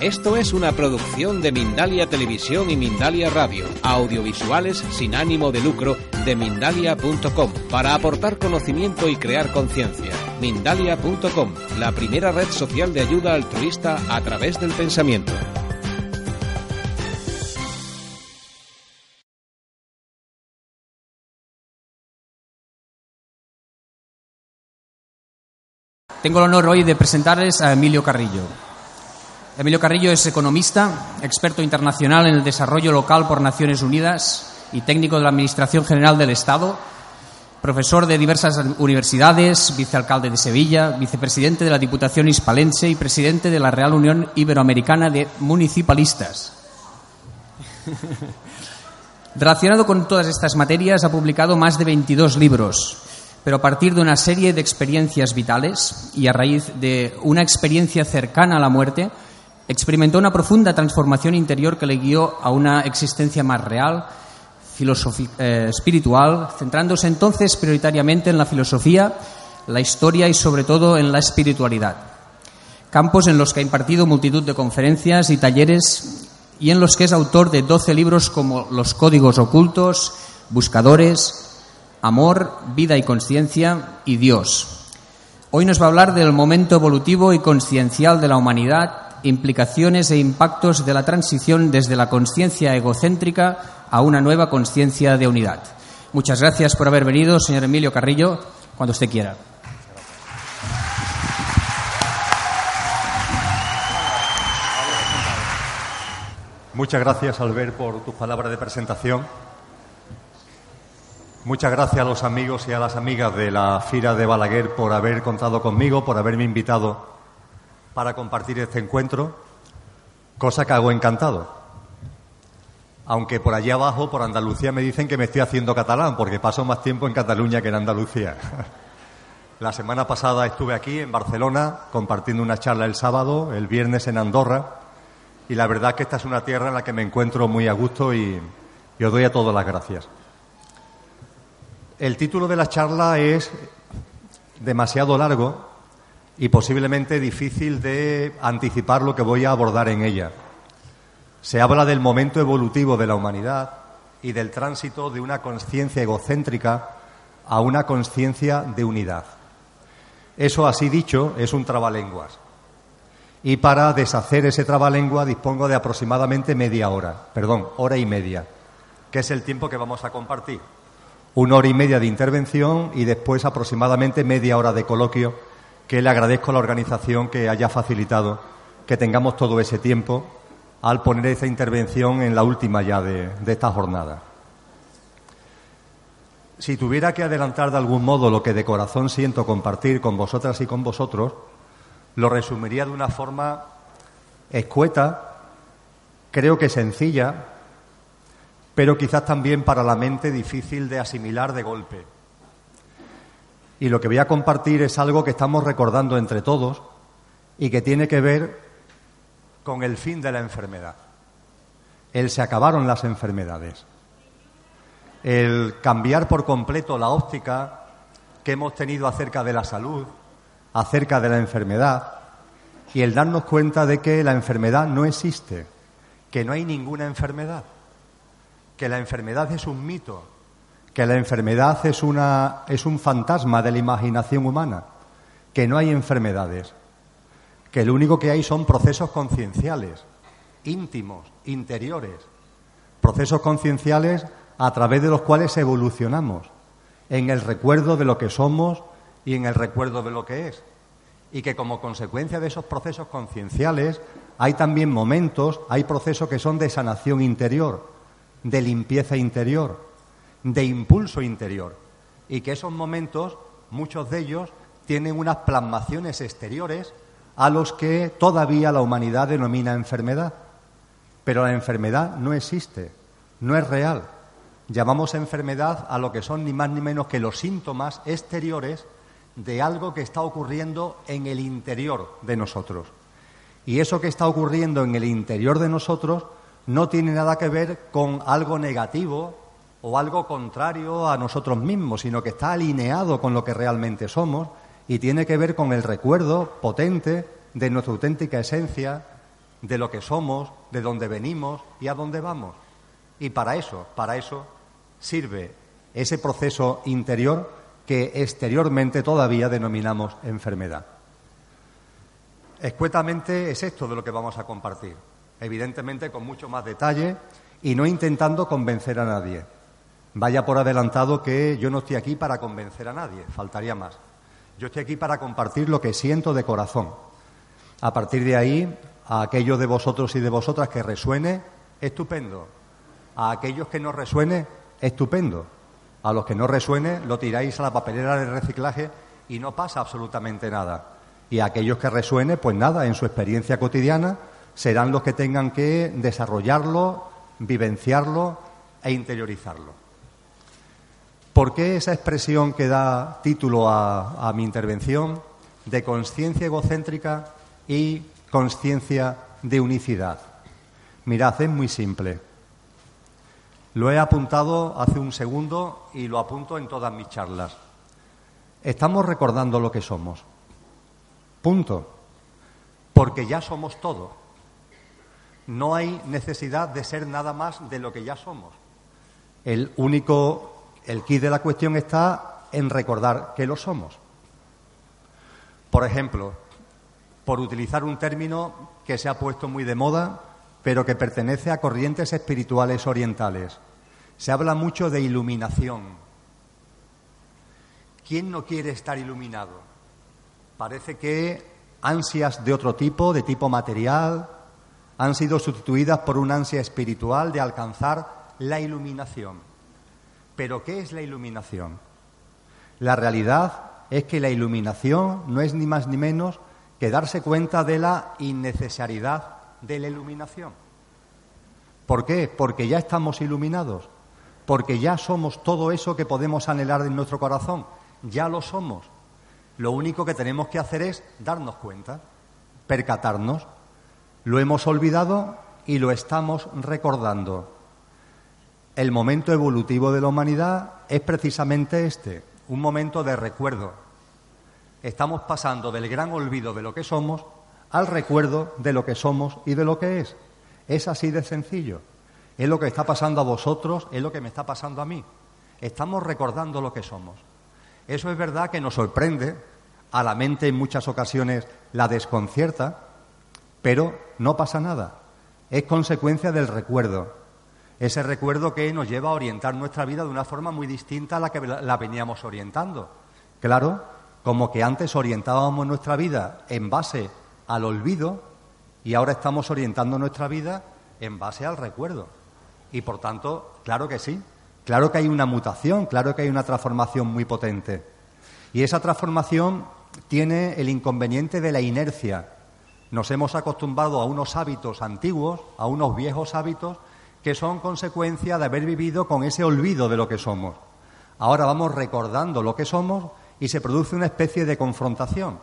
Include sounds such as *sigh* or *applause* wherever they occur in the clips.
Esto es una producción de Mindalia Televisión y Mindalia Radio, audiovisuales sin ánimo de lucro de mindalia.com, para aportar conocimiento y crear conciencia. Mindalia.com, la primera red social de ayuda altruista a través del pensamiento. Tengo el honor hoy de presentarles a Emilio Carrillo. Emilio Carrillo es economista, experto internacional en el desarrollo local por Naciones Unidas y técnico de la Administración General del Estado, profesor de diversas universidades, vicealcalde de Sevilla, vicepresidente de la Diputación Hispalense y presidente de la Real Unión Iberoamericana de Municipalistas. Relacionado con todas estas materias, ha publicado más de 22 libros, pero a partir de una serie de experiencias vitales y a raíz de una experiencia cercana a la muerte, experimentó una profunda transformación interior que le guió a una existencia más real, eh, espiritual, centrándose entonces prioritariamente en la filosofía, la historia y sobre todo en la espiritualidad. Campos en los que ha impartido multitud de conferencias y talleres y en los que es autor de 12 libros como Los Códigos Ocultos, Buscadores, Amor, Vida y Conciencia y Dios. Hoy nos va a hablar del momento evolutivo y conciencial de la humanidad implicaciones e impactos de la transición desde la conciencia egocéntrica a una nueva conciencia de unidad. Muchas gracias por haber venido, señor Emilio Carrillo, cuando usted quiera. Muchas gracias, Albert, por tus palabras de presentación. Muchas gracias a los amigos y a las amigas de la Fira de Balaguer por haber contado conmigo, por haberme invitado para compartir este encuentro, cosa que hago encantado. Aunque por allí abajo, por Andalucía, me dicen que me estoy haciendo catalán, porque paso más tiempo en Cataluña que en Andalucía. *laughs* La semana pasada estuve aquí, en Barcelona, compartiendo una charla el sábado, el viernes en Andorra, y la verdad que esta es una tierra en la que me encuentro muy a gusto y, y os doy a todos las gracias. El título de la charla es demasiado largo, y posiblemente difícil de anticipar lo que voy a abordar en ella. Se habla del momento evolutivo de la humanidad y del tránsito de una conciencia egocéntrica a una conciencia de unidad. Eso, así dicho, es un trabalenguas. Y para deshacer ese trabalengua dispongo de aproximadamente media hora, perdón, hora y media, que es el tiempo que vamos a compartir. Una hora y media de intervención y después aproximadamente media hora de coloquio que le agradezco a la organización que haya facilitado que tengamos todo ese tiempo al poner esa intervención en la última ya de, esta jornada. Si tuviera que adelantar de algún modo lo que de corazón siento compartir con vosotras y con vosotros, lo resumiría de una forma escueta, creo que sencilla, pero quizás también para la mente difícil de asimilar de golpe y lo que voy a compartir es algo que estamos recordando entre todos y que tiene que ver con el fin de la enfermedad. El se acabaron las enfermedades. El cambiar por completo la óptica que hemos tenido acerca de la salud, acerca de la enfermedad, y el darnos cuenta de que la enfermedad no existe, que no hay ninguna enfermedad, que la enfermedad es un mito, que la enfermedad es, una, es un fantasma de la imaginación humana, que no hay enfermedades, que lo único que hay son procesos concienciales, íntimos, interiores, procesos concienciales a través de los cuales evolucionamos en el recuerdo de lo que somos y en el recuerdo de lo que es. Y que como consecuencia de esos procesos concienciales hay también momentos, hay procesos que son de sanación interior, de limpieza interior, de impulso interior y que esos momentos, muchos de ellos, tienen unas plasmaciones exteriores a los que todavía la humanidad denomina enfermedad. Pero la enfermedad no existe, no es real. Llamamos enfermedad a lo que son ni más ni menos que los síntomas exteriores de algo que está ocurriendo en el interior de nosotros. Y eso que está ocurriendo en el interior de nosotros no tiene nada que ver con algo negativo o algo contrario a nosotros mismos, sino que está alineado con lo que realmente somos y tiene que ver con el recuerdo potente de nuestra auténtica esencia, de lo que somos, de dónde venimos y a dónde vamos. Y para eso, para eso sirve ese proceso interior que exteriormente todavía denominamos enfermedad. Escuetamente es esto de lo que vamos a compartir, evidentemente con mucho más detalle y no intentando convencer a nadie. Vaya por adelantado que yo no estoy aquí para convencer a nadie, faltaría más. Yo estoy aquí para compartir lo que siento de corazón. A partir de ahí, a aquellos de vosotros y de vosotras que resuene, estupendo. A aquellos que no resuene, estupendo. A los que no resuene, lo tiráis a la papelera de reciclaje y no pasa absolutamente nada. Y a aquellos que resuene, pues nada, en su experiencia cotidiana serán los que tengan que desarrollarlo, vivenciarlo e interiorizarlo. ¿Por qué esa expresión que da título a, mi intervención de conciencia egocéntrica y conciencia de unicidad? Mirad, es muy simple. Lo he apuntado hace un segundo y lo apunto en todas mis charlas. Estamos recordando lo que somos. Punto. Porque ya somos todo. No hay necesidad de ser nada más de lo que ya somos. El único, el kit de la cuestión está en recordar que lo somos. Por ejemplo, por utilizar un término que se ha puesto muy de moda, pero que pertenece a corrientes espirituales orientales. Se habla mucho de iluminación. ¿Quién no quiere estar iluminado? Parece que ansias de otro tipo, de tipo material, han sido sustituidas por una ansia espiritual de alcanzar la iluminación. Pero ¿qué es la iluminación? La realidad es que la iluminación no es ni más ni menos que darse cuenta de la innecesariedad de la iluminación. ¿Por qué? Porque ya estamos iluminados, porque ya somos todo eso que podemos anhelar en nuestro corazón, ya lo somos. Lo único que tenemos que hacer es darnos cuenta, percatarnos. Lo hemos olvidado y lo estamos recordando. El momento evolutivo de la humanidad es precisamente este, un momento de recuerdo. Estamos pasando del gran olvido de lo que somos al recuerdo de lo que somos y de lo que es. Es así de sencillo. Es lo que está pasando a vosotros, es lo que me está pasando a mí. Estamos recordando lo que somos. Eso es verdad que nos sorprende, a la mente en muchas ocasiones la desconcierta, pero no pasa nada. Es consecuencia del recuerdo. Ese recuerdo que nos lleva a orientar nuestra vida de una forma muy distinta a la que la veníamos orientando. Claro, como que antes orientábamos nuestra vida en base al olvido y ahora estamos orientando nuestra vida en base al recuerdo. Y por tanto, claro que sí, claro que hay una mutación, claro que hay una transformación muy potente. Y esa transformación tiene el inconveniente de la inercia. Nos hemos acostumbrado a unos hábitos antiguos, a unos viejos hábitos, que son consecuencia de haber vivido con ese olvido de lo que somos. Ahora vamos recordando lo que somos y se produce una especie de confrontación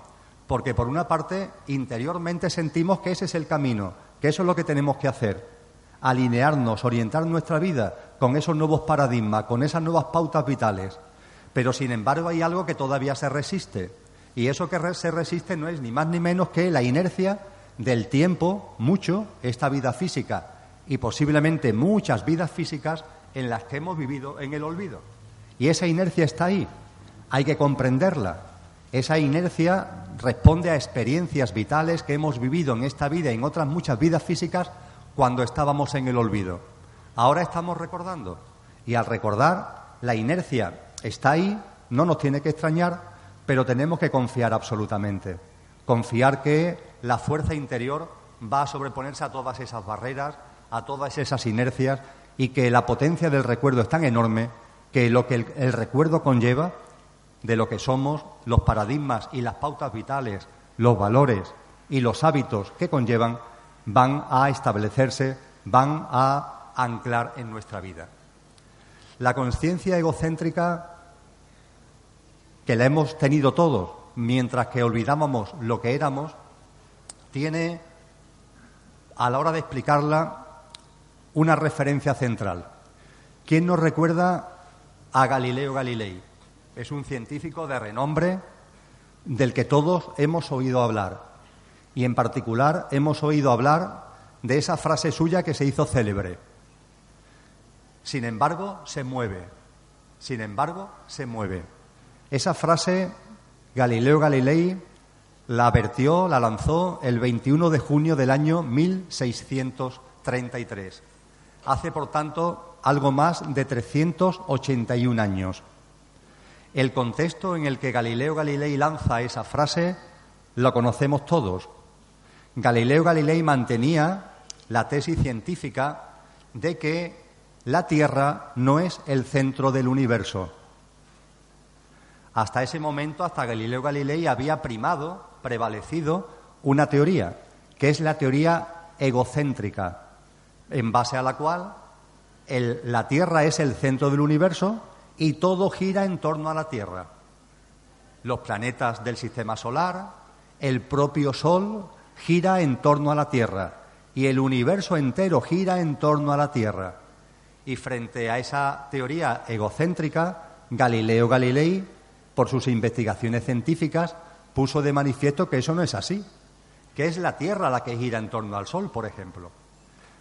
porque por una parte interiormente sentimos que ese es el camino, que eso es lo que tenemos que hacer, alinearnos, orientar nuestra vida con esos nuevos paradigmas, con esas nuevas pautas vitales. Pero sin embargo hay algo que todavía se resiste, y eso que se resiste no es ni más ni menos que la inercia del tiempo, mucho, esta vida física y posiblemente muchas vidas físicas en las que hemos vivido en el olvido. Y esa inercia está ahí, hay que comprenderla, esa inercia responde a experiencias vitales que hemos vivido en esta vida y en otras muchas vidas físicas cuando estábamos en el olvido. Ahora estamos recordando y al recordar la inercia está ahí, no nos tiene que extrañar, pero tenemos que confiar absolutamente. Confiar que la fuerza interior va a sobreponerse a todas esas barreras, a todas esas inercias y que la potencia del recuerdo es tan enorme que lo que el, recuerdo conlleva de lo que somos, los paradigmas y las pautas vitales, los valores y los hábitos que conllevan, van a establecerse van a anclar en nuestra vida. La conciencia egocéntrica que la hemos tenido todos mientras que olvidábamos lo que éramos, tiene a la hora de explicarla una referencia central. ¿Quién nos recuerda a Galileo Galilei? Es un científico de renombre del que todos hemos oído hablar. Y en particular hemos oído hablar de esa frase suya que se hizo célebre. Sin embargo, se mueve. Sin embargo, se mueve. Esa frase Galileo Galilei la vertió, la lanzó el 21 de junio del año 1633. Hace, por tanto, algo más de 381 años. El contexto en el que Galileo Galilei lanza esa frase lo conocemos todos. Galileo Galilei mantenía la tesis científica de que la Tierra no es el centro del universo. Hasta ese momento, hasta Galileo Galilei, había primado, prevalecido una teoría, que es la teoría egocéntrica, en base a la cual la Tierra es el centro del universo y todo gira en torno a la Tierra. Los planetas del sistema solar, el propio Sol gira en torno a la Tierra y el universo entero gira en torno a la Tierra. Y frente a esa teoría egocéntrica, Galileo Galilei, por sus investigaciones científicas, puso de manifiesto que eso no es así, que es la Tierra la que gira en torno al Sol, por ejemplo.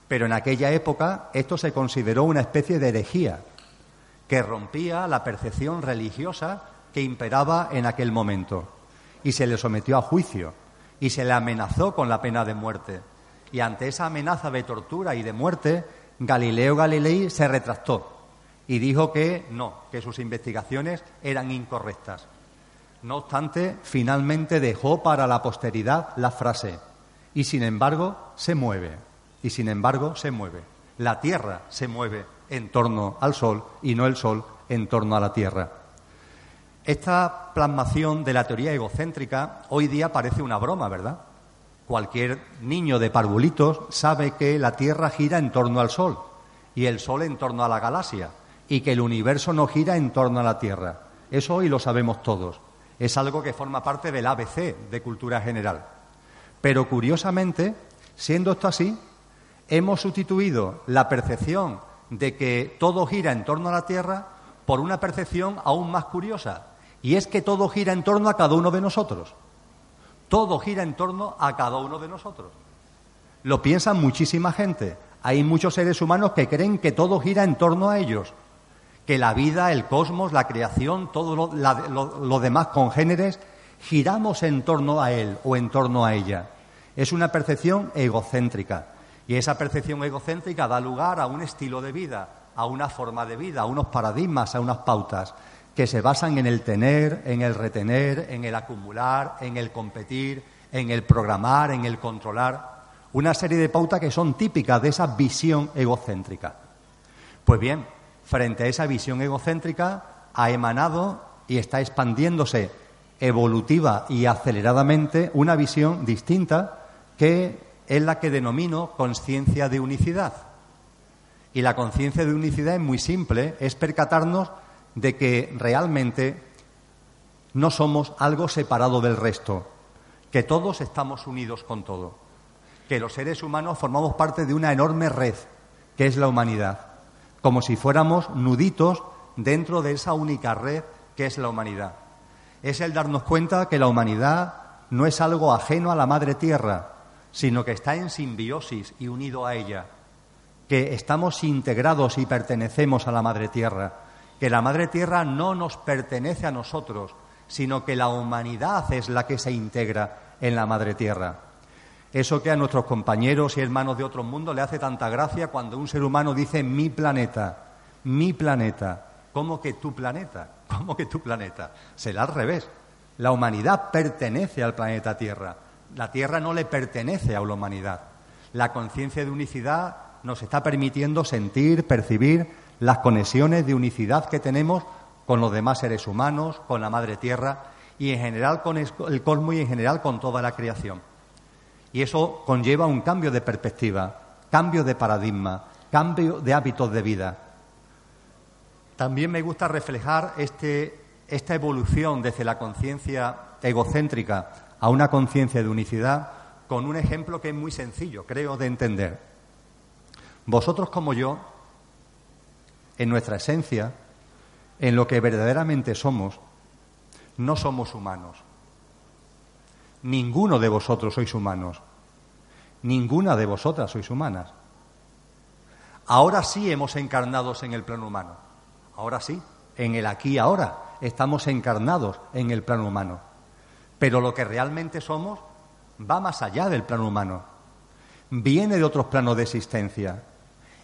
Pero en aquella época esto se consideró una especie de herejía que rompía la percepción religiosa que imperaba en aquel momento y se le sometió a juicio y se le amenazó con la pena de muerte. Y ante esa amenaza de tortura y de muerte, Galileo Galilei se retractó y dijo que no, que sus investigaciones eran incorrectas. No obstante, finalmente dejó para la posteridad la frase, y sin embargo se mueve, y sin embargo se mueve. La Tierra se mueve en torno al Sol y no el Sol en torno a la Tierra. Esta plasmación de la teoría egocéntrica hoy día parece una broma, ¿verdad? Cualquier niño de parvulitos sabe que la Tierra gira en torno al Sol y el Sol en torno a la galaxia y que el universo no gira en torno a la Tierra. Eso hoy lo sabemos todos. Es algo que forma parte del ABC de cultura general. Pero curiosamente, siendo esto así, hemos sustituido la percepción de que todo gira en torno a la Tierra por una percepción aún más curiosa, y es que todo gira en torno a cada uno de nosotros. Todo gira en torno a cada uno de nosotros. Lo piensa muchísima gente. Hay muchos seres humanos que creen que todo gira en torno a ellos que la vida, el cosmos, la creación, todo lo, demás congéneres, giramos en torno a él o en torno a ella. Es una percepción egocéntrica. Y esa percepción egocéntrica da lugar a un estilo de vida, a una forma de vida, a unos paradigmas, a unas pautas que se basan en el tener, en el retener, en el acumular, en el competir, en el programar, en el controlar. Una serie de pautas que son típicas de esa visión egocéntrica. Pues bien, frente a esa visión egocéntrica, ha emanado y está expandiéndose evolutiva y aceleradamente una visión distinta que es la que denomino conciencia de unicidad. Y la conciencia de unicidad es muy simple, es percatarnos de que realmente no somos algo separado del resto, que todos estamos unidos con todo, que los seres humanos formamos parte de una enorme red, que es la humanidad como si fuéramos nuditos dentro de esa única red que es la humanidad. Es el darnos cuenta que la humanidad no es algo ajeno a la Madre Tierra, sino que está en simbiosis y unido a ella, que estamos integrados y pertenecemos a la Madre Tierra, que la Madre Tierra no nos pertenece a nosotros, sino que la humanidad es la que se integra en la Madre Tierra. Eso que a nuestros compañeros y hermanos de otros mundos le hace tanta gracia cuando un ser humano dice mi planeta, mi planeta. ¿Cómo que tu planeta? *laughs* ¿Cómo que tu planeta? Será al revés. La humanidad pertenece al planeta Tierra. La Tierra no le pertenece a la humanidad. La conciencia de unicidad nos está permitiendo sentir, percibir las conexiones de unicidad que tenemos con los demás seres humanos, con la Madre Tierra y en general con el cosmos y en general con toda la creación. Y eso conlleva un cambio de perspectiva, cambio de paradigma, cambio de hábitos de vida. También me gusta reflejar este, esta evolución desde la conciencia egocéntrica a una conciencia de unicidad con un ejemplo que es muy sencillo, creo, de entender. Vosotros como yo, en nuestra esencia, en lo que verdaderamente somos, no somos humanos. Ninguno de vosotros sois humanos. Ninguna de vosotras sois humanas. Ahora sí hemos encarnados en el plano humano. Ahora sí, en el aquí y ahora estamos encarnados en el plano humano. Pero lo que realmente somos va más allá del plano humano. Viene de otros planos de existencia.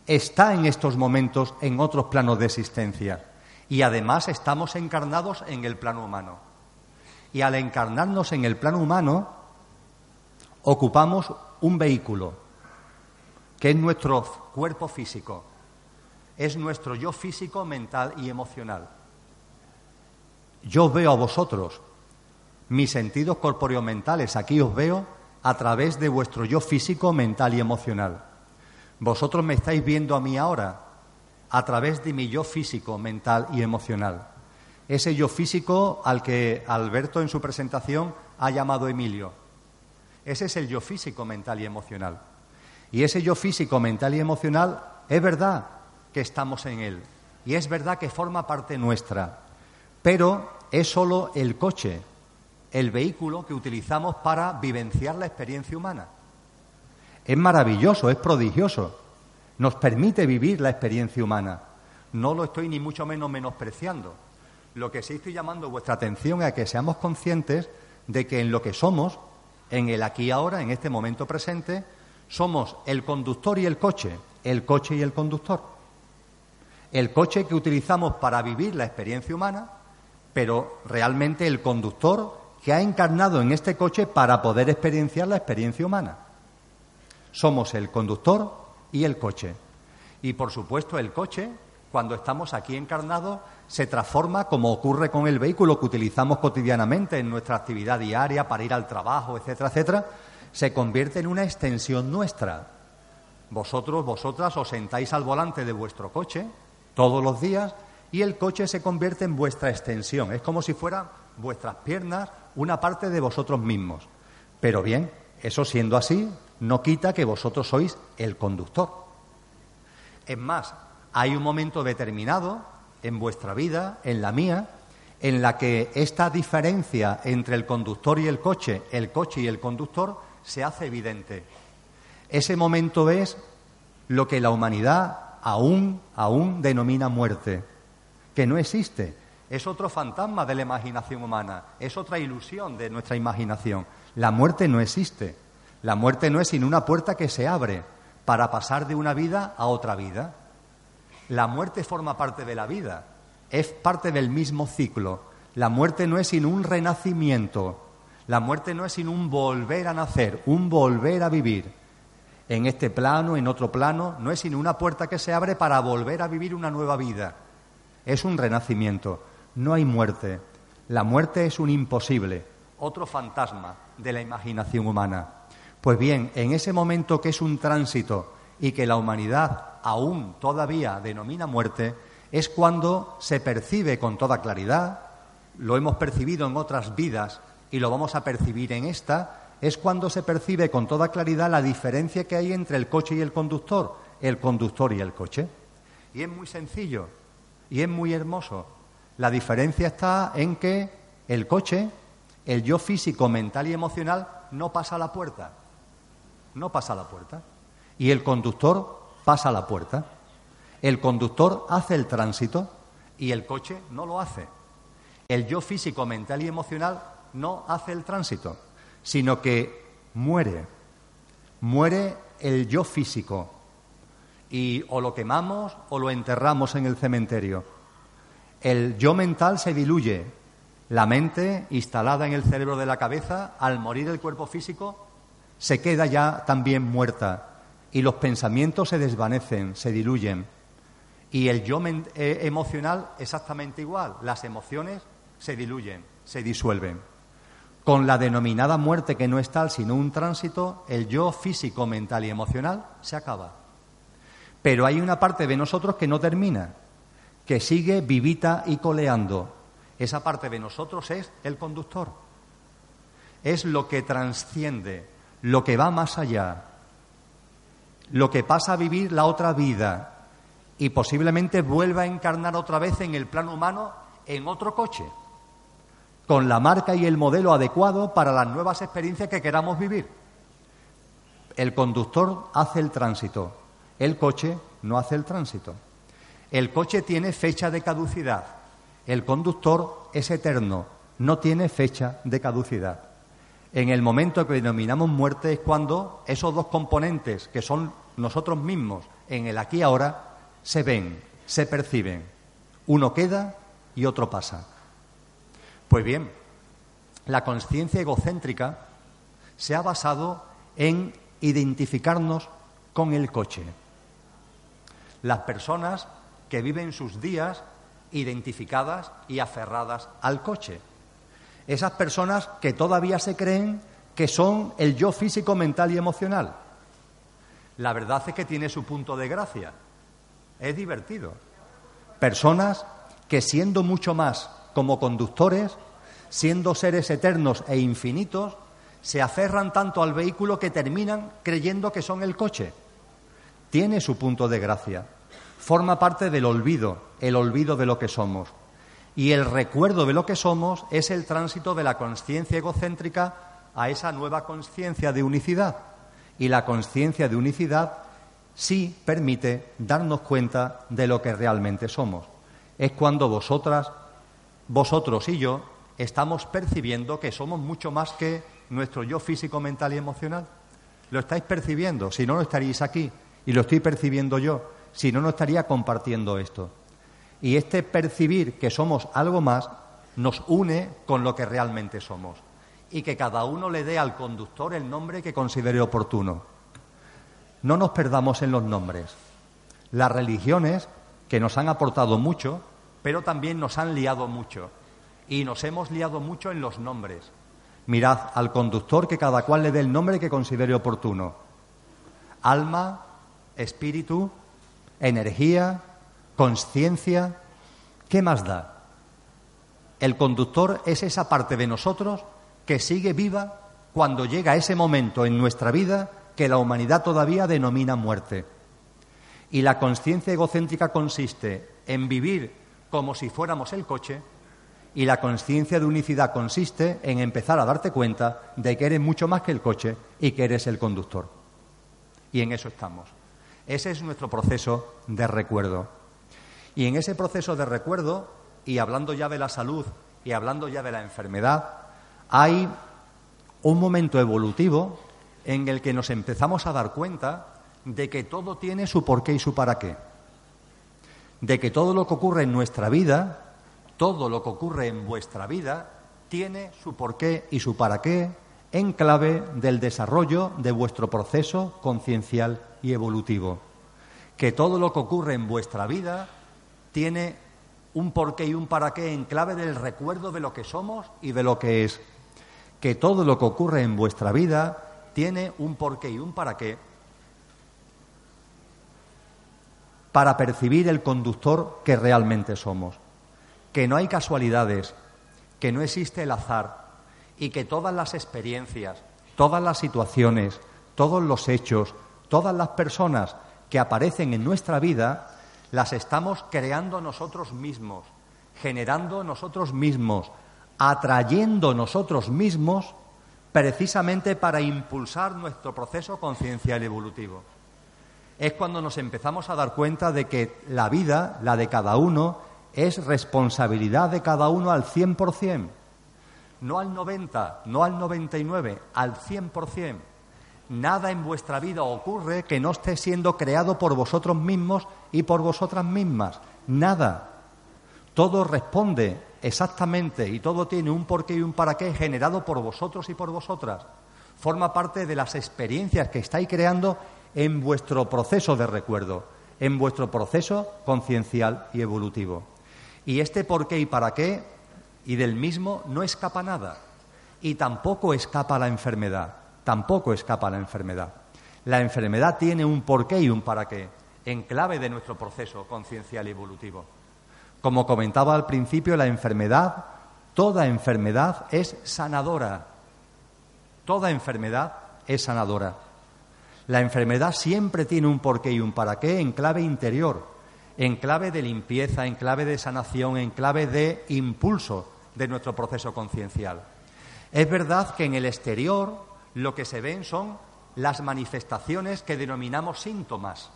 Está en estos momentos en otros planos de existencia. Y además estamos encarnados en el plano humano. Y al encarnarnos en el plano humano, ocupamos un vehículo, que es nuestro cuerpo físico es nuestro yo físico, mental y emocional. Yo veo a vosotros, mis sentidos corpóreo-mentales, aquí os veo a través de vuestro yo físico, mental y emocional. Vosotros me estáis viendo a mí ahora a través de mi yo físico, mental y emocional. Ese yo físico al que Alberto en su presentación ha llamado Emilio. Ese es el yo físico, mental y emocional. Y ese yo físico, mental y emocional es verdad, que estamos en él. Y es verdad que forma parte nuestra, pero es solo el coche, el vehículo que utilizamos para vivenciar la experiencia humana. Es maravilloso, es prodigioso, nos permite vivir la experiencia humana. No lo estoy ni mucho menos menospreciando. Lo que sí estoy llamando vuestra atención es a que seamos conscientes de que en lo que somos, en el aquí y ahora, en este momento presente, somos el conductor y el coche, el coche y el conductor el coche que utilizamos para vivir la experiencia humana, pero realmente el conductor que ha encarnado en este coche para poder experienciar la experiencia humana. Somos el conductor y el coche. Y por supuesto el coche, cuando estamos aquí encarnados, se transforma como ocurre con el vehículo que utilizamos cotidianamente en nuestra actividad diaria para ir al trabajo, etcétera, etcétera, se convierte en una extensión nuestra. Vosotros, vosotras os sentáis al volante de vuestro coche todos los días y el coche se convierte en vuestra extensión. Es como si fueran vuestras piernas una parte de vosotros mismos. Pero bien, eso siendo así, no quita que vosotros sois el conductor. Es más, hay un momento determinado en vuestra vida, en la mía, en la que esta diferencia entre el conductor y el coche, el coche y el conductor, se hace evidente. Ese momento es lo que la humanidad aún, aún denomina muerte, que no existe. Es otro fantasma de la imaginación humana, es otra ilusión de nuestra imaginación. La muerte no existe. La muerte no es sino una puerta que se abre para pasar de una vida a otra vida. La muerte forma parte de la vida, es parte del mismo ciclo. La muerte no es sino un renacimiento. La muerte no es sino un volver a nacer, un volver a vivir en este plano, en otro plano, no es sino una puerta que se abre para volver a vivir una nueva vida. Es un renacimiento. No hay muerte. La muerte es un imposible, otro fantasma de la imaginación humana. Pues bien, en ese momento que es un tránsito y que la humanidad aún todavía denomina muerte, es cuando se percibe con toda claridad, lo hemos percibido en otras vidas y lo vamos a percibir en esta, es cuando se percibe con toda claridad la diferencia que hay entre el coche y el conductor, el conductor y el coche. Y es muy sencillo y es muy hermoso. La diferencia está en que el coche, el yo físico, mental y emocional, no pasa a la puerta. No pasa a la puerta. Y el conductor pasa a la puerta. El conductor hace el tránsito y el coche no lo hace. El yo físico, mental y emocional no hace el tránsito sino que muere, muere el yo físico y o lo quemamos o lo enterramos en el cementerio. El yo mental se diluye, la mente instalada en el cerebro de la cabeza, al morir el cuerpo físico, se queda ya también muerta y los pensamientos se desvanecen, se diluyen. Y el yo eh, emocional exactamente igual, las emociones se diluyen, se disuelven. Con la denominada muerte que no es tal sino un tránsito, el yo físico, mental y emocional se acaba. Pero hay una parte de nosotros que no termina, que sigue vivita y coleando. Esa parte de nosotros es el conductor. Es lo que trasciende, lo que va más allá, lo que pasa a vivir la otra vida y posiblemente vuelva a encarnar otra vez en el plano humano en otro coche, con la marca y el modelo adecuado para las nuevas experiencias que queramos vivir. El conductor hace el tránsito, el coche no hace el tránsito. El coche tiene fecha de caducidad, el conductor es eterno, no tiene fecha de caducidad. En el momento que denominamos muerte es cuando esos dos componentes, que son nosotros mismos, en el aquí y ahora, se ven, se perciben. Uno queda y otro pasa. Pues bien, la conciencia egocéntrica se ha basado en identificarnos con el coche. Las personas que viven sus días identificadas y aferradas al coche. Esas personas que todavía se creen que son el yo físico, mental y emocional. La verdad es que tiene su punto de gracia. Es divertido. Personas que siendo mucho más como conductores, siendo seres eternos e infinitos, se aferran tanto al vehículo que terminan creyendo que son el coche. Tiene su punto de gracia. Forma parte del olvido, el olvido de lo que somos. Y el recuerdo de lo que somos es el tránsito de la conciencia egocéntrica a esa nueva conciencia de unicidad. Y la conciencia de unicidad sí permite darnos cuenta de lo que realmente somos. Es cuando vosotras, vosotros y yo estamos percibiendo que somos mucho más que nuestro yo físico, mental y emocional. Lo estáis percibiendo, si no, no estaríais aquí. Y lo estoy percibiendo yo, si no, no estaría compartiendo esto. Y este percibir que somos algo más nos une con lo que realmente somos. Y que cada uno le dé al conductor el nombre que considere oportuno. No nos perdamos en los nombres. Las religiones, que nos han aportado mucho, pero también nos han liado mucho. Y nos hemos liado mucho en los nombres. Mirad al conductor que cada cual le dé el nombre que considere oportuno. Alma, espíritu, energía, conciencia. ¿Qué más da? El conductor es esa parte de nosotros que sigue viva cuando llega ese momento en nuestra vida que la humanidad todavía denomina muerte. Y la conciencia egocéntrica consiste en vivir como si fuéramos el coche y la conciencia de unicidad consiste en empezar a darte cuenta de que eres mucho más que el coche y que eres el conductor. Y en eso estamos. Ese es nuestro proceso de recuerdo. Y en ese proceso de recuerdo, y hablando ya de la salud y hablando ya de la enfermedad, hay un momento evolutivo en el que nos empezamos a dar cuenta de que todo tiene su porqué y su para qué. De que todo lo que ocurre en nuestra vida todo lo que ocurre en vuestra vida tiene su porqué y su para qué en clave del desarrollo de vuestro proceso conciencial y evolutivo. Que todo lo que ocurre en vuestra vida tiene un porqué y un para qué en clave del recuerdo de lo que somos y de lo que es. Que todo lo que ocurre en vuestra vida tiene un porqué y un para qué para percibir el conductor que realmente somos que no hay casualidades, que no existe el azar y que todas las experiencias, todas las situaciones, todos los hechos, todas las personas que aparecen en nuestra vida, las estamos creando nosotros mismos, generando nosotros mismos, atrayendo nosotros mismos precisamente para impulsar nuestro proceso conciencial evolutivo. Es cuando nos empezamos a dar cuenta de que la vida, la de cada uno, es responsabilidad de cada uno al 100%, no al 90, no al 99, al 100%. Nada en vuestra vida ocurre que no esté siendo creado por vosotros mismos y por vosotras mismas. Nada. Todo responde exactamente y todo tiene un porqué y un para qué generado por vosotros y por vosotras. Forma parte de las experiencias que estáis creando en vuestro proceso de recuerdo, en vuestro proceso conciencial y evolutivo. Y este por qué y para qué, y del mismo no escapa nada. Y tampoco escapa la enfermedad, tampoco escapa la enfermedad. La enfermedad tiene un por qué y un para qué. en clave de nuestro proceso conciencial y evolutivo. Como comentaba al principio, la enfermedad, toda enfermedad es sanadora. Toda enfermedad es sanadora. La enfermedad siempre tiene un porqué y un para qué en clave interior, en clave de limpieza, en clave de sanación, en clave de impulso de nuestro proceso conciencial. Es verdad que en el exterior lo que se ven son las manifestaciones que denominamos síntomas.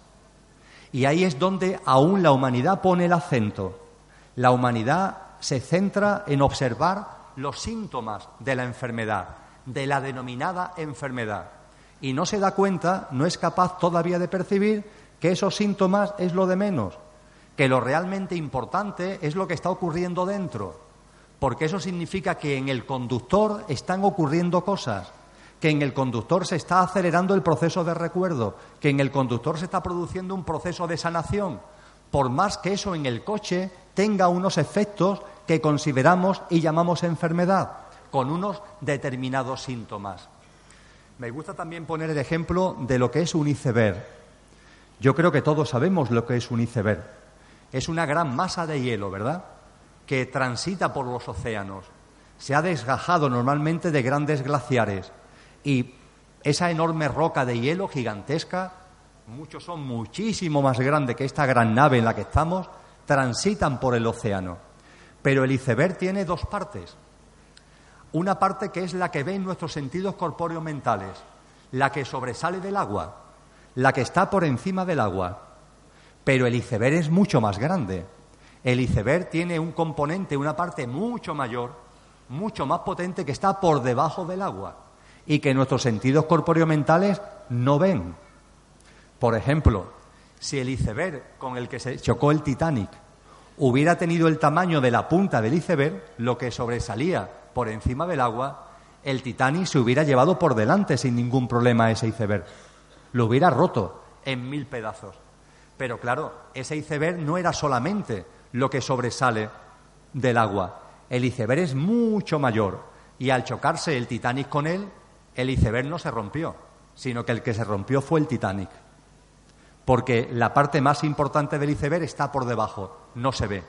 Y ahí es donde aún la humanidad pone el acento. La humanidad se centra en observar los síntomas de la enfermedad, de la denominada enfermedad. Y no se da cuenta, no es capaz todavía de percibir que esos síntomas es lo de menos, que lo realmente importante es lo que está ocurriendo dentro, porque eso significa que en el conductor están ocurriendo cosas que en el conductor se está acelerando el proceso de recuerdo, que en el conductor se está produciendo un proceso de sanación, por más que eso en el coche tenga unos efectos que consideramos y llamamos enfermedad, con unos determinados síntomas. Me gusta también poner el ejemplo de lo que es un iceberg. Yo creo que todos sabemos lo que es un iceberg. Es una gran masa de hielo, ¿verdad? Que transita por los océanos. Se ha desgajado normalmente de grandes glaciares y esa enorme roca de hielo gigantesca, muchos son muchísimo más grandes que esta gran nave en la que estamos, transitan por el océano. Pero el iceberg tiene dos partes. Una parte que es la que ven nuestros sentidos corpóreos mentales, la que sobresale del agua, la que está por encima del agua. Pero el iceberg es mucho más grande. El iceberg tiene un componente, una parte mucho mayor, mucho más potente que está por debajo del agua y que nuestros sentidos corpóreo-mentales no ven. Por ejemplo, si el iceberg con el que se chocó el Titanic hubiera tenido el tamaño de la punta del iceberg, lo que sobresalía por encima del agua, el Titanic se hubiera llevado por delante sin ningún problema ese iceberg. Lo hubiera roto en mil pedazos. Pero claro, ese iceberg no era solamente lo que sobresale del agua. El iceberg es mucho mayor y al chocarse el Titanic con él, el iceberg no se rompió, sino que el que se rompió fue el Titanic. Porque la parte más importante del iceberg está por debajo, no se ve.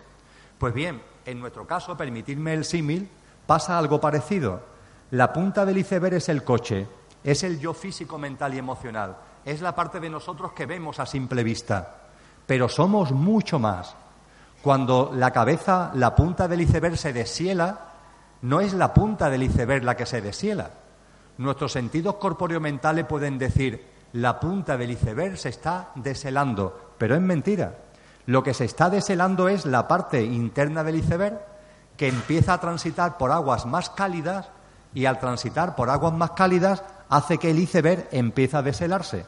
Pues bien, en nuestro caso, permitidme el símil, pasa algo parecido. La punta del iceberg es el coche, es el yo físico, mental y emocional, es la parte de nosotros que vemos a simple vista. Pero somos mucho más. Cuando la cabeza, la punta del iceberg se deshiela, no es la punta del iceberg la que se deshiela, Nuestros sentidos corpóreo-mentales pueden decir, la punta del iceberg se está deshelando, pero es mentira. Lo que se está deshelando es la parte interna del iceberg que empieza a transitar por aguas más cálidas y al transitar por aguas más cálidas hace que el iceberg empiece a deshelarse.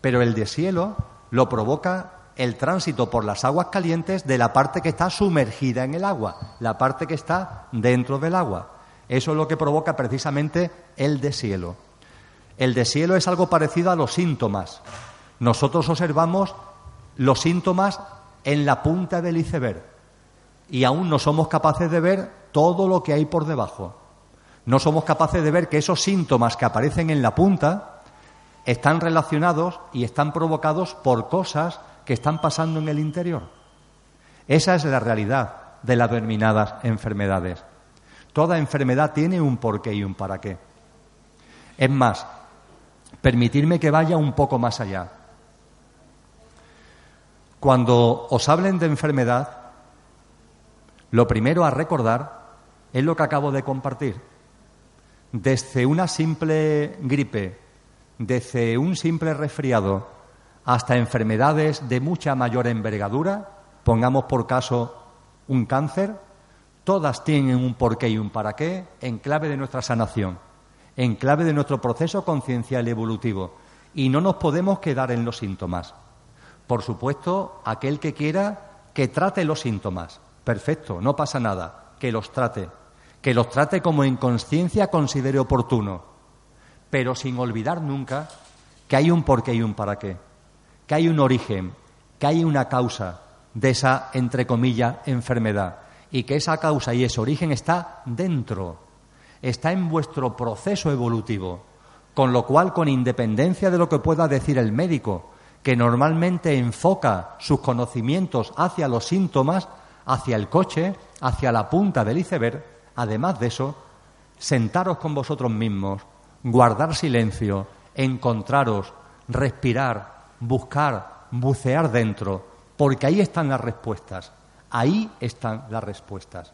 Pero el deshielo lo provoca el tránsito por las aguas calientes de la parte que está sumergida en el agua, la parte que está dentro del agua. Eso es lo que provoca precisamente el deshielo. El deshielo es algo parecido a los síntomas. Nosotros observamos los síntomas en la punta del iceberg y aún no somos capaces de ver todo lo que hay por debajo. No somos capaces de ver que esos síntomas que aparecen en la punta están relacionados y están provocados por cosas que están pasando en el interior. Esa es la realidad de las determinadas enfermedades. Toda enfermedad tiene un porqué y un para qué. Es más, permitirme que vaya un poco más allá. Cuando os hablen de enfermedad, lo primero a recordar es lo que acabo de compartir. Desde una simple gripe, desde un simple resfriado, hasta enfermedades de mucha mayor envergadura, pongamos por caso un cáncer, Todas tienen un porqué y un para qué en clave de nuestra sanación, en clave de nuestro proceso conciencial evolutivo. Y no nos podemos quedar en los síntomas. Por supuesto, aquel que quiera que trate los síntomas. Perfecto, no pasa nada. Que los trate. Que los trate como en conciencia considere oportuno. Pero sin olvidar nunca que hay un porqué y un para qué. Que hay un origen, que hay una causa de esa, entre comillas, enfermedad y que esa causa y ese origen está dentro, está en vuestro proceso evolutivo, con lo cual, con independencia de lo que pueda decir el médico, que normalmente enfoca sus conocimientos hacia los síntomas, hacia el coche, hacia la punta del iceberg, además de eso, sentaros con vosotros mismos, guardar silencio, encontraros, respirar, buscar, bucear dentro, porque ahí están las respuestas, ahí están las respuestas.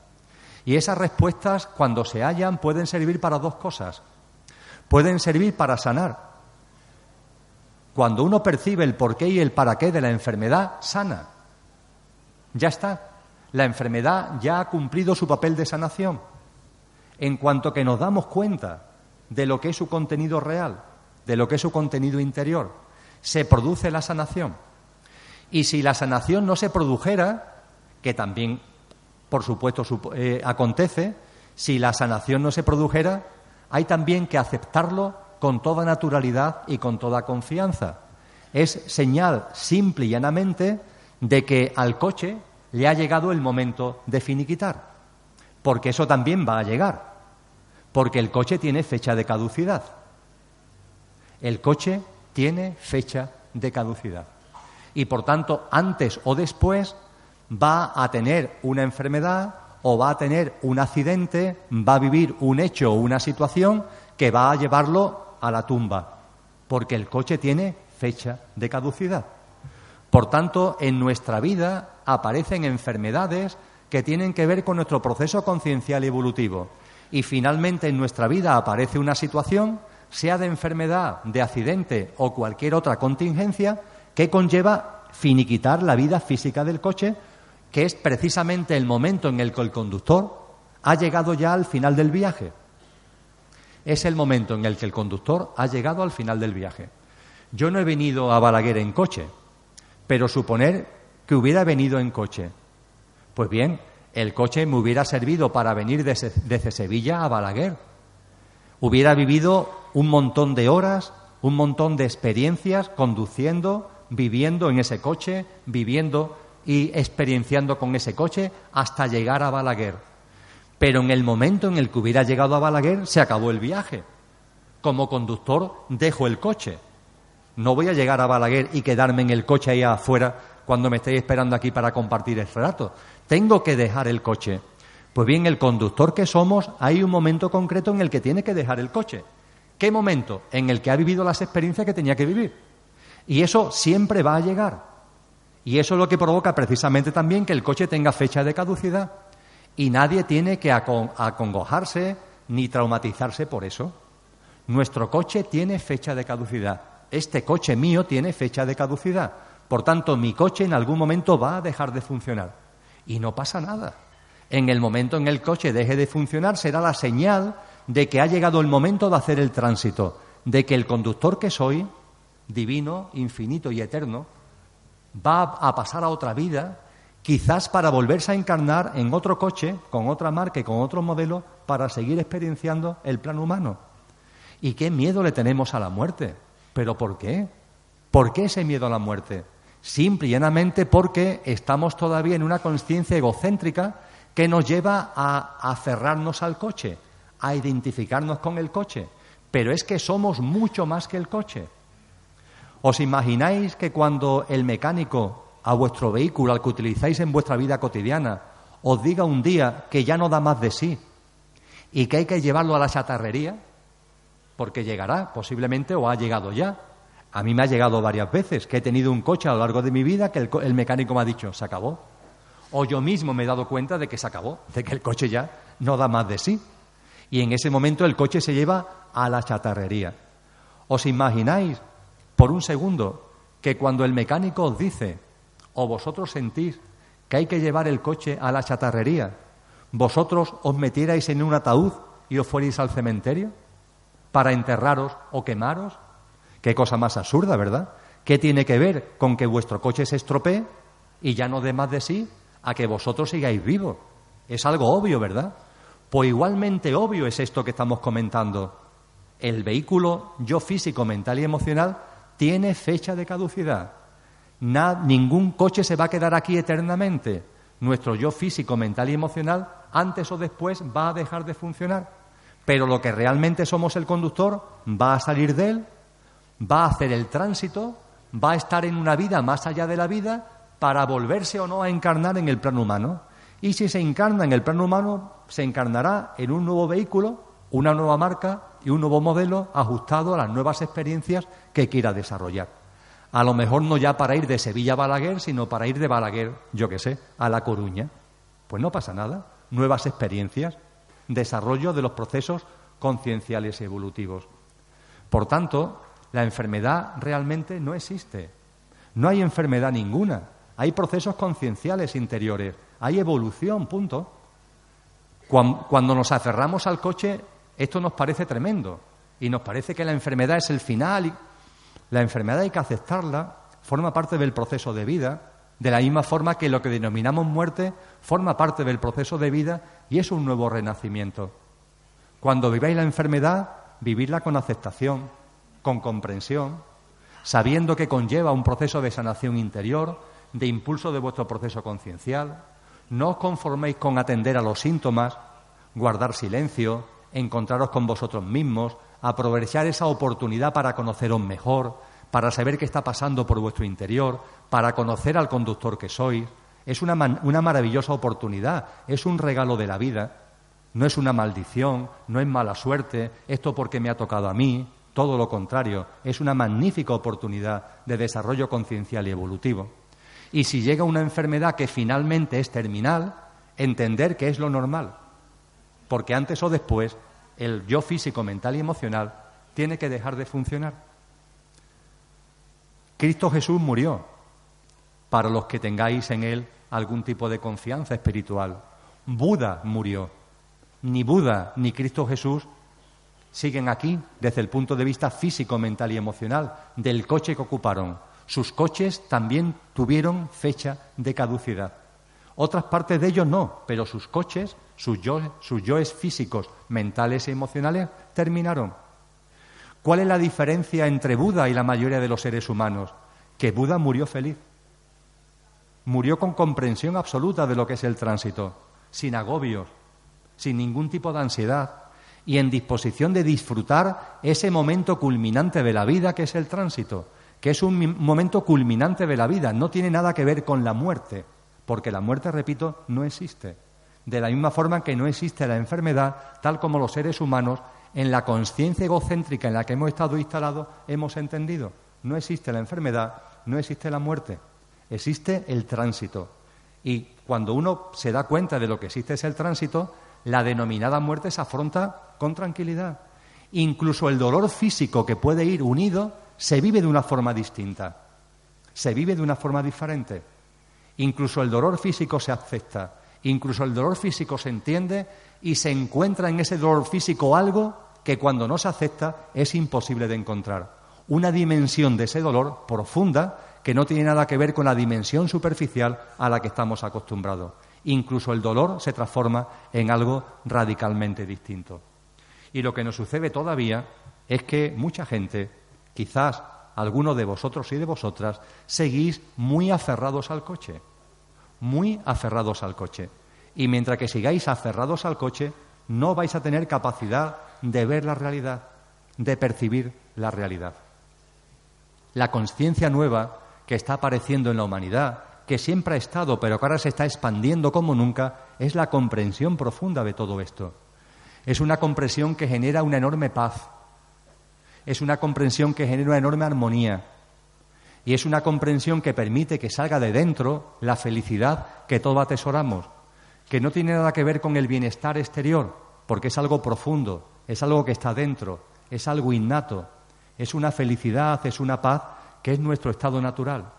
Y esas respuestas, cuando se hallan, pueden servir para dos cosas. Pueden servir para sanar. Cuando uno percibe el porqué y el para qué de la enfermedad, sana. Ya está. La enfermedad ya ha cumplido su papel de sanación. En cuanto que nos damos cuenta de lo que es su contenido real, de lo que es su contenido interior, se produce la sanación. Y si la sanación no se produjera, que también, por supuesto, eh, acontece, si la sanación no se produjera, hay también que aceptarlo con toda naturalidad y con toda confianza. Es señal simple y llanamente de que al coche le ha llegado el momento de finiquitar, porque eso también va a llegar, porque el coche tiene fecha de caducidad. El coche tiene fecha de caducidad. Y por tanto, antes o después va a tener una enfermedad o va a tener un accidente, va a vivir un hecho o una situación que va a llevarlo a la tumba, porque el coche tiene fecha de caducidad. Por tanto, en nuestra vida aparecen enfermedades que tienen que ver con nuestro proceso conciencial evolutivo. Y finalmente en nuestra vida aparece una situación, sea de enfermedad, de accidente o cualquier otra contingencia, que conlleva finiquitar la vida física del coche que es precisamente el momento en el que el conductor ha llegado ya al final del viaje. Es el momento en el que el conductor ha llegado al final del viaje. Yo no he venido a Balaguer en coche, pero suponer que hubiera venido en coche. Pues bien, el coche me hubiera servido para venir desde, Sevilla a Balaguer. Hubiera vivido un montón de horas, un montón de experiencias conduciendo, viviendo en ese coche, viviendo y experienciando con ese coche hasta llegar a Balaguer. Pero en el momento en el que hubiera llegado a Balaguer se acabó el viaje. Como conductor dejo el coche. No voy a llegar a Balaguer y quedarme en el coche ahí afuera cuando me estéis esperando aquí para compartir el rato. Tengo que dejar el coche. Pues bien, el conductor que somos, hay un momento concreto en el que tiene que dejar el coche. ¿Qué momento? En el que ha vivido las experiencias que tenía que vivir. Y eso siempre va a llegar. Y eso es lo que provoca precisamente también que el coche tenga fecha de caducidad. Y nadie tiene que acongojarse ni traumatizarse por eso. Nuestro coche tiene fecha de caducidad. Este coche mío tiene fecha de caducidad. Por tanto, mi coche en algún momento va a dejar de funcionar. Y no pasa nada. En el momento en el coche deje de funcionar será la señal de que ha llegado el momento de hacer el tránsito, de que el conductor que soy, divino, infinito y eterno, va a pasar a otra vida, quizás para volverse a encarnar en otro coche, con otra marca y con otro modelo, para seguir experienciando el plan humano. ¿Y qué miedo le tenemos a la muerte? ¿Pero por qué? ¿Por qué ese miedo a la muerte? Simple y llanamente porque estamos todavía en una conciencia egocéntrica que nos lleva a aferrarnos al coche, a identificarnos con el coche. Pero es que somos mucho más que el coche. ¿Os imagináis que cuando el mecánico a vuestro vehículo, al que utilizáis en vuestra vida cotidiana, os diga un día que ya no da más de sí y que hay que llevarlo a la chatarrería? Porque llegará, posiblemente, o ha llegado ya. A mí me ha llegado varias veces que he tenido un coche a lo largo de mi vida que el, mecánico me ha dicho, se acabó. O yo mismo me he dado cuenta de que se acabó, de que el coche ya no da más de sí. Y en ese momento el coche se lleva a la chatarrería. ¿Os imagináis por un segundo que cuando el mecánico os dice, o vosotros sentís que hay que llevar el coche a la chatarrería, vosotros os metierais en un ataúd y os fuerais al cementerio para enterraros o quemaros? Qué cosa más absurda, ¿verdad? ¿Qué tiene que ver con que vuestro coche se estropee y ya no dé más de sí a que vosotros sigáis vivos? Es algo obvio, ¿verdad? Pues igualmente obvio es esto que estamos comentando. El vehículo yo físico, mental y emocional tiene fecha de caducidad. ningún coche se va a quedar aquí eternamente. Nuestro yo físico, mental y emocional, antes o después, va a dejar de funcionar. Pero lo que realmente somos el conductor va a salir de él, va a hacer el tránsito, va a estar en una vida más allá de la vida para volverse o no a encarnar en el plano humano. Y si se encarna en el plano humano, se encarnará en un nuevo vehículo, una nueva marca y un nuevo modelo ajustado a las nuevas experiencias que quiera desarrollar. A lo mejor no ya para ir de Sevilla a Balaguer, sino para ir de Balaguer, yo qué sé, a La Coruña. Pues no pasa nada. Nuevas experiencias, desarrollo de los procesos concienciales y evolutivos. Por tanto, la enfermedad realmente no existe. No hay enfermedad ninguna. Hay procesos concienciales interiores. Hay evolución, punto. Cuando nos aferramos al coche, esto nos parece tremendo. Y nos parece que la enfermedad es el final. Y la enfermedad hay que aceptarla, forma parte del proceso de vida, de la misma forma que lo que denominamos muerte forma parte del proceso de vida y es un nuevo renacimiento. Cuando viváis la enfermedad, vivirla con aceptación, con comprensión, sabiendo que conlleva un proceso de sanación interior, de impulso de vuestro proceso conciencial. No os conforméis con atender a los síntomas, guardar silencio, encontraros con vosotros mismos, aprovechar esa oportunidad para conoceros mejor, para saber qué está pasando por vuestro interior, para conocer al conductor que sois. Es una, una maravillosa oportunidad, es un regalo de la vida. No es una maldición, no es mala suerte, esto porque me ha tocado a mí, todo lo contrario, es una magnífica oportunidad de desarrollo conciencial y evolutivo. Y si llega una enfermedad que finalmente es terminal, entender que es lo normal, porque antes o después el yo físico, mental y emocional tiene que dejar de funcionar. Cristo Jesús murió para los que tengáis en Él algún tipo de confianza espiritual. Buda murió. Ni Buda ni Cristo Jesús siguen aquí desde el punto de vista físico, mental y emocional del coche que ocuparon. Sus coches también tuvieron fecha de caducidad. Otras partes de ellos no, pero sus coches, sus, yoes físicos, mentales y emocionales terminaron. ¿Cuál es la diferencia entre Buda y la mayoría de los seres humanos? Que Buda murió feliz. Murió con comprensión absoluta de lo que es el tránsito, sin agobios, sin ningún tipo de ansiedad y en disposición de disfrutar ese momento culminante de la vida que es el tránsito, que es un momento culminante de la vida, no tiene nada que ver con la muerte porque la muerte, repito, no existe. De la misma forma que no existe la enfermedad, tal como los seres humanos, en la conciencia egocéntrica en la que hemos estado instalados, hemos entendido. No existe la enfermedad, no existe la muerte, existe el tránsito. Y cuando uno se da cuenta de lo que existe es el tránsito, la denominada muerte se afronta con tranquilidad. Incluso el dolor físico que puede ir unido se vive de una forma distinta, se vive de una forma diferente. Incluso el dolor físico se acepta, incluso el dolor físico se entiende y se encuentra en ese dolor físico algo que cuando no se acepta es imposible de encontrar. Una dimensión de ese dolor profunda que no tiene nada que ver con la dimensión superficial a la que estamos acostumbrados. Incluso el dolor se transforma en algo radicalmente distinto. Y lo que nos sucede todavía es que mucha gente, quizás algunos de vosotros y de vosotras seguís muy aferrados al coche, muy aferrados al coche. Y mientras que sigáis aferrados al coche, no vais a tener capacidad de ver la realidad, de percibir la realidad. La conciencia nueva que está apareciendo en la humanidad, que siempre ha estado, pero que ahora se está expandiendo como nunca, es la comprensión profunda de todo esto. Es una comprensión que genera una enorme paz, es una comprensión que genera una enorme armonía. Y es una comprensión que permite que salga de dentro la felicidad que todos atesoramos, que no tiene nada que ver con el bienestar exterior, porque es algo profundo, es algo que está dentro, es algo innato, es una felicidad, es una paz que es nuestro estado natural,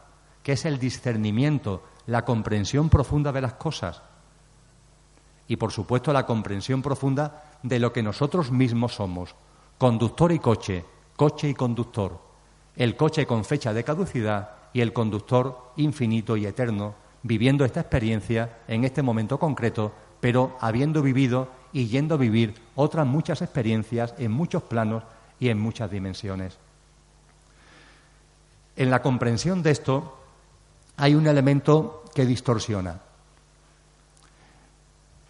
que es el discernimiento, la comprensión profunda de las cosas. Y, por supuesto, la comprensión profunda de lo que nosotros mismos somos, conductor y coche, coche y conductor, el coche con fecha de caducidad y el conductor infinito y eterno, viviendo esta experiencia en este momento concreto, pero habiendo vivido y yendo a vivir otras muchas experiencias en muchos planos y en muchas dimensiones. En la comprensión de esto hay un elemento que distorsiona.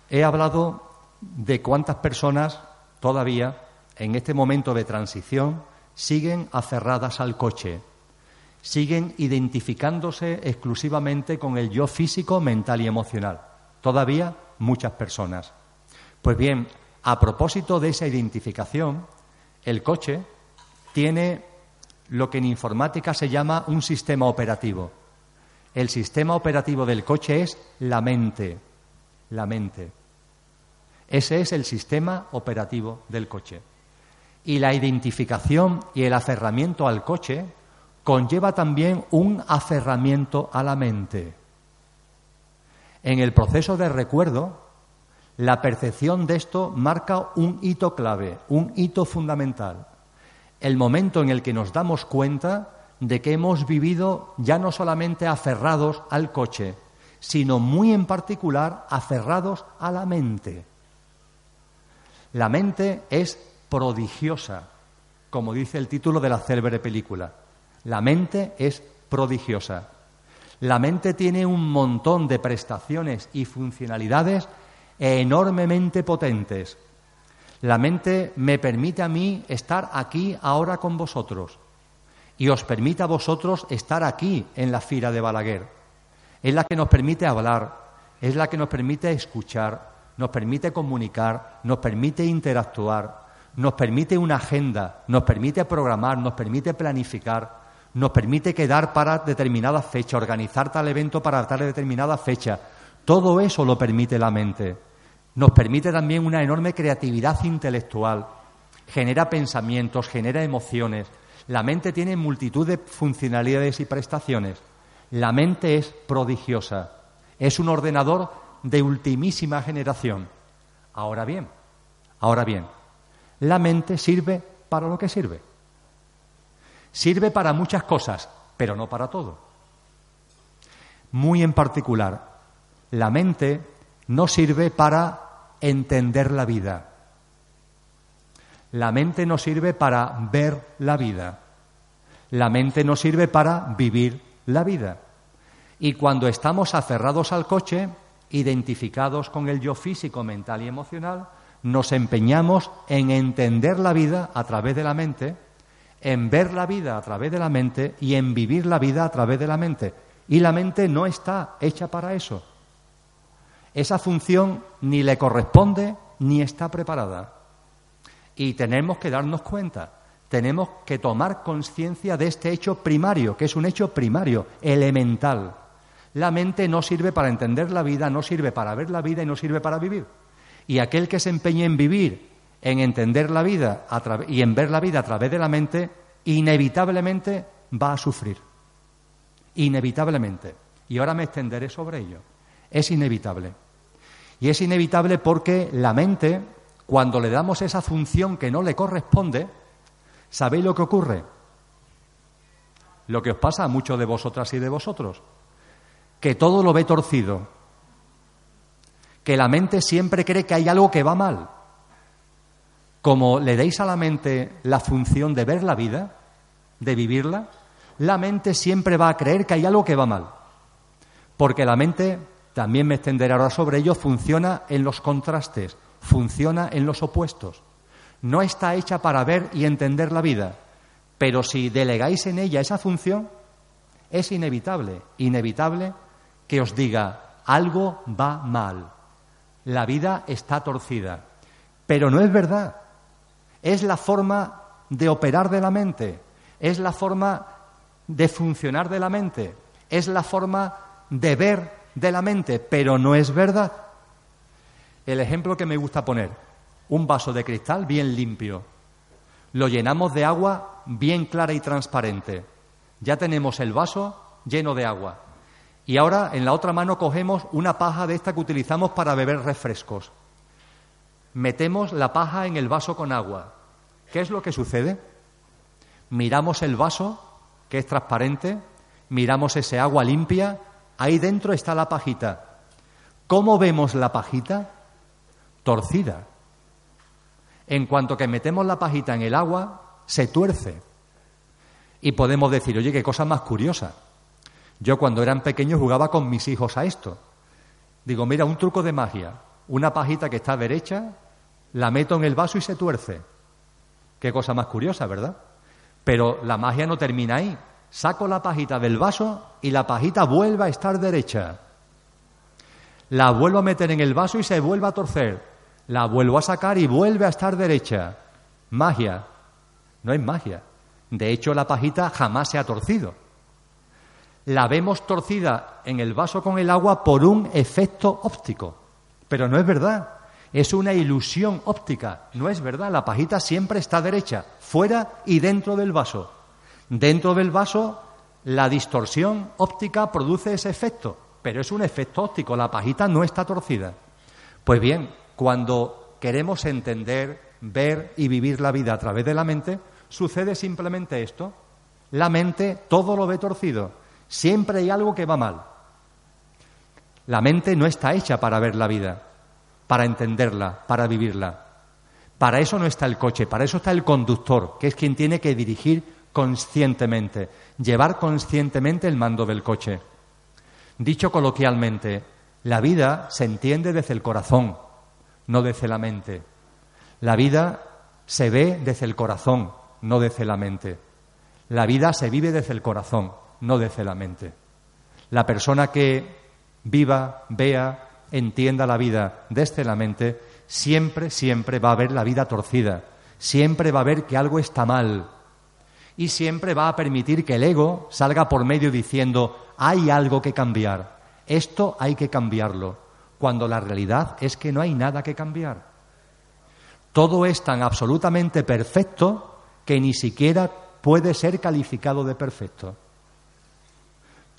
He hablado de cuántas personas todavía en este momento de transición siguen aferradas al coche. siguen identificándose exclusivamente con el yo físico, mental y emocional. Todavía muchas personas. Pues bien, a propósito de esa identificación, el coche tiene lo que en informática se llama un sistema operativo. El sistema operativo del coche es la mente. La mente. Ese es el sistema operativo del coche. Y la identificación y el aferramiento al coche conlleva también un aferramiento a la mente. En el proceso de recuerdo, la percepción de esto marca un hito clave, un hito fundamental. El momento en el que nos damos cuenta de que hemos vivido ya no solamente aferrados al coche, sino muy en particular aferrados a la mente. La mente es prodigiosa, como dice el título de la célebre película. La mente es prodigiosa. La mente tiene un montón de prestaciones y funcionalidades enormemente potentes. La mente me permite a mí estar aquí ahora con vosotros y os permite a vosotros estar aquí en la fila de Balaguer. Es la que nos permite hablar, es la que nos permite escuchar, nos permite comunicar, nos permite interactuar, nos permite una agenda, nos permite programar, nos permite planificar, nos permite quedar para determinada fecha, organizar tal evento para tal determinada fecha. Todo eso lo permite la mente. Nos permite también una enorme creatividad intelectual. Genera pensamientos, genera emociones. La mente tiene multitud de funcionalidades y prestaciones. La mente es prodigiosa. Es un ordenador de ultimísima generación. Ahora bien, ahora bien, la mente sirve para lo que sirve. Sirve para muchas cosas, pero no para todo. Muy en particular, la mente no sirve para entender la vida. La mente no sirve para ver la vida. La mente no sirve para vivir la vida. Y cuando estamos aferrados al coche, identificados con el yo físico, mental y emocional, nos empeñamos en entender la vida a través de la mente en ver la vida a través de la mente y en vivir la vida a través de la mente. Y la mente no está hecha para eso. Esa función ni le corresponde ni está preparada. Y tenemos que darnos cuenta, tenemos que tomar conciencia de este hecho primario, que es un hecho primario, elemental. La mente no sirve para entender la vida, no sirve para ver la vida y no sirve para vivir. Y aquel que se empeñe en vivir en entender la vida y en ver la vida a través de la mente, inevitablemente va a sufrir. Inevitablemente. Y ahora me extenderé sobre ello. Es inevitable. Y es inevitable porque la mente, cuando le damos esa función que no le corresponde, ¿sabéis lo que ocurre? Lo que os pasa a muchos de vosotras y de vosotros. Que todo lo ve torcido. Que la mente siempre cree que hay algo que va mal como le deis a la mente la función de ver la vida, de vivirla, la mente siempre va a creer que hay algo que va mal. Porque la mente, también me extenderé ahora sobre ello, funciona en los contrastes, funciona en los opuestos. No está hecha para ver y entender la vida, pero si delegáis en ella esa función, es inevitable, inevitable que os diga, algo va mal, la vida está torcida. Pero no es verdad, es la forma de operar de la mente, es la forma de funcionar de la mente, es la forma de ver de la mente, pero no es verdad. El ejemplo que me gusta poner, un vaso de cristal bien limpio, lo llenamos de agua bien clara y transparente, ya tenemos el vaso lleno de agua. Y ahora en la otra mano cogemos una paja de esta que utilizamos para beber refrescos metemos la paja en el vaso con agua. ¿Qué es lo que sucede? Miramos el vaso, que es transparente, miramos ese agua limpia, ahí dentro está la pajita. ¿Cómo vemos la pajita? Torcida. En cuanto que metemos la pajita en el agua, se tuerce. Y podemos decir, oye, qué cosa más curiosa. Yo cuando eran pequeños jugaba con mis hijos a esto. Digo, mira, un truco de magia. Una pajita que está derecha, la meto en el vaso y se tuerce. Qué cosa más curiosa, ¿verdad? Pero la magia no termina ahí. saco la pajita del vaso y la pajita vuelve a estar derecha. La vuelvo a meter en el vaso y se vuelve a torcer. La vuelvo a sacar y vuelve a estar derecha. Magia. No es magia. De hecho, la pajita jamás se ha torcido. La vemos torcida en el vaso con el agua por un efecto óptico. Pero no es verdad. Es una ilusión óptica. No es verdad. La pajita siempre está derecha, fuera y dentro del vaso. Dentro del vaso, la distorsión óptica produce ese efecto, pero es un efecto óptico. La pajita no está torcida. Pues bien, cuando queremos entender, ver y vivir la vida a través de la mente, sucede simplemente esto. La mente todo lo ve torcido. Siempre hay algo que va mal. La mente no está hecha para ver la vida, para entenderla, para vivirla. Para eso no está el coche, para eso está el conductor, que es quien tiene que dirigir conscientemente, llevar conscientemente el mando del coche. Dicho coloquialmente, la vida se entiende desde el corazón, no desde la mente. La vida se ve desde el corazón, no desde la mente. La vida se vive desde el corazón, no desde la mente. La persona que viva, vea, entienda la vida desde la mente, siempre, siempre va a ver la vida torcida, siempre va a ver que algo está mal y siempre va a permitir que el ego salga por medio diciendo hay algo que cambiar, esto hay que cambiarlo, cuando la realidad es que no hay nada que cambiar. Todo es tan absolutamente perfecto que ni siquiera puede ser calificado de perfecto.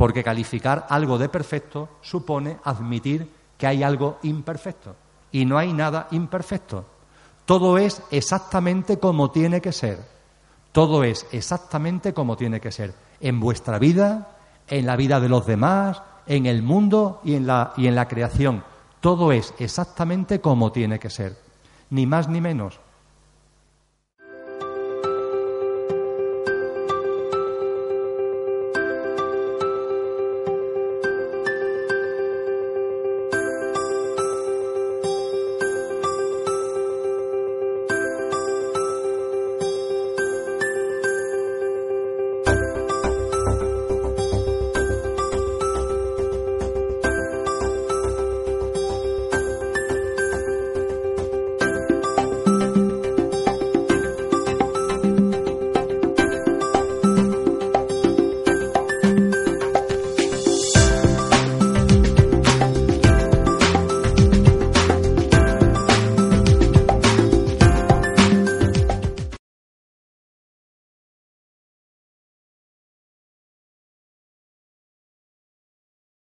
Porque calificar algo de perfecto supone admitir que hay algo imperfecto. Y no hay nada imperfecto. Todo es exactamente como tiene que ser. Todo es exactamente como tiene que ser. En vuestra vida, en la vida de los demás, en el mundo y en la, y en la creación. Todo es exactamente como tiene que ser. Ni más ni menos.